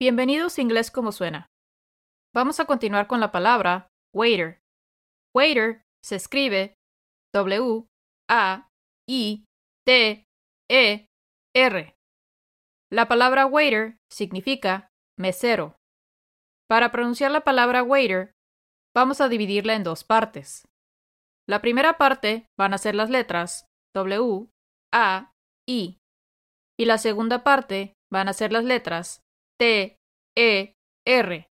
Bienvenidos a Inglés como suena. Vamos a continuar con la palabra waiter. Waiter se escribe W A I T E R. La palabra waiter significa mesero. Para pronunciar la palabra waiter, vamos a dividirla en dos partes. La primera parte van a ser las letras W, A, I. Y la segunda parte van a ser las letras T, E, R.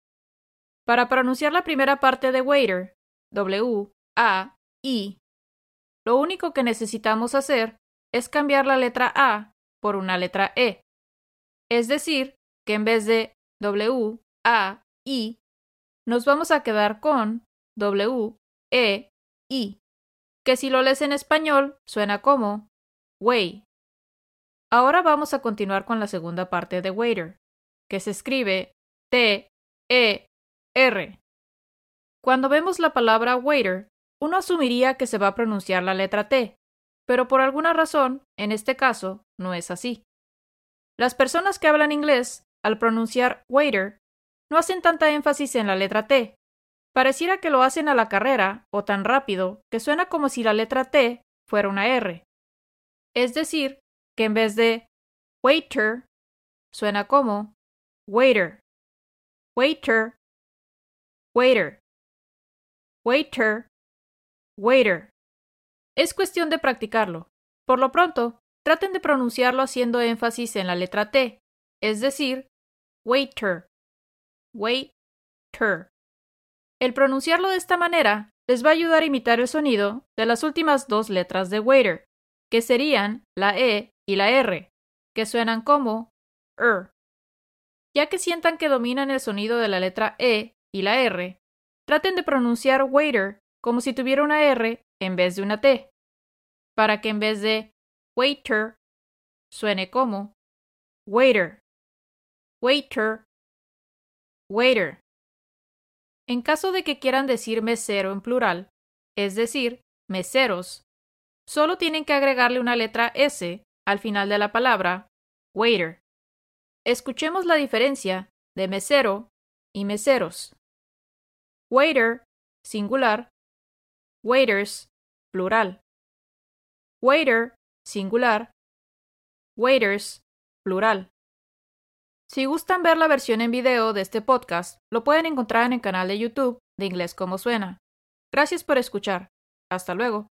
Para pronunciar la primera parte de waiter, W, A, I, lo único que necesitamos hacer es cambiar la letra A por una letra E. Es decir, que en vez de W, A, I, nos vamos a quedar con W, E, I, que si lo lees en español suena como way. Ahora vamos a continuar con la segunda parte de waiter que se escribe T, E, R. Cuando vemos la palabra waiter, uno asumiría que se va a pronunciar la letra T, pero por alguna razón, en este caso, no es así. Las personas que hablan inglés, al pronunciar waiter, no hacen tanta énfasis en la letra T. Pareciera que lo hacen a la carrera o tan rápido que suena como si la letra T fuera una R. Es decir, que en vez de waiter, suena como waiter, waiter, waiter, waiter, waiter. Es cuestión de practicarlo. Por lo pronto, traten de pronunciarlo haciendo énfasis en la letra T, es decir, waiter, waiter. El pronunciarlo de esta manera les va a ayudar a imitar el sonido de las últimas dos letras de waiter, que serían la E y la R, que suenan como er ya que sientan que dominan el sonido de la letra E y la R, traten de pronunciar waiter como si tuviera una R en vez de una T, para que en vez de waiter suene como waiter, waiter, waiter. En caso de que quieran decir mesero en plural, es decir, meseros, solo tienen que agregarle una letra S al final de la palabra waiter. Escuchemos la diferencia de mesero y meseros. Waiter, singular. Waiters, plural. Waiter, singular. Waiters, plural. Si gustan ver la versión en video de este podcast, lo pueden encontrar en el canal de YouTube de Inglés como Suena. Gracias por escuchar. Hasta luego.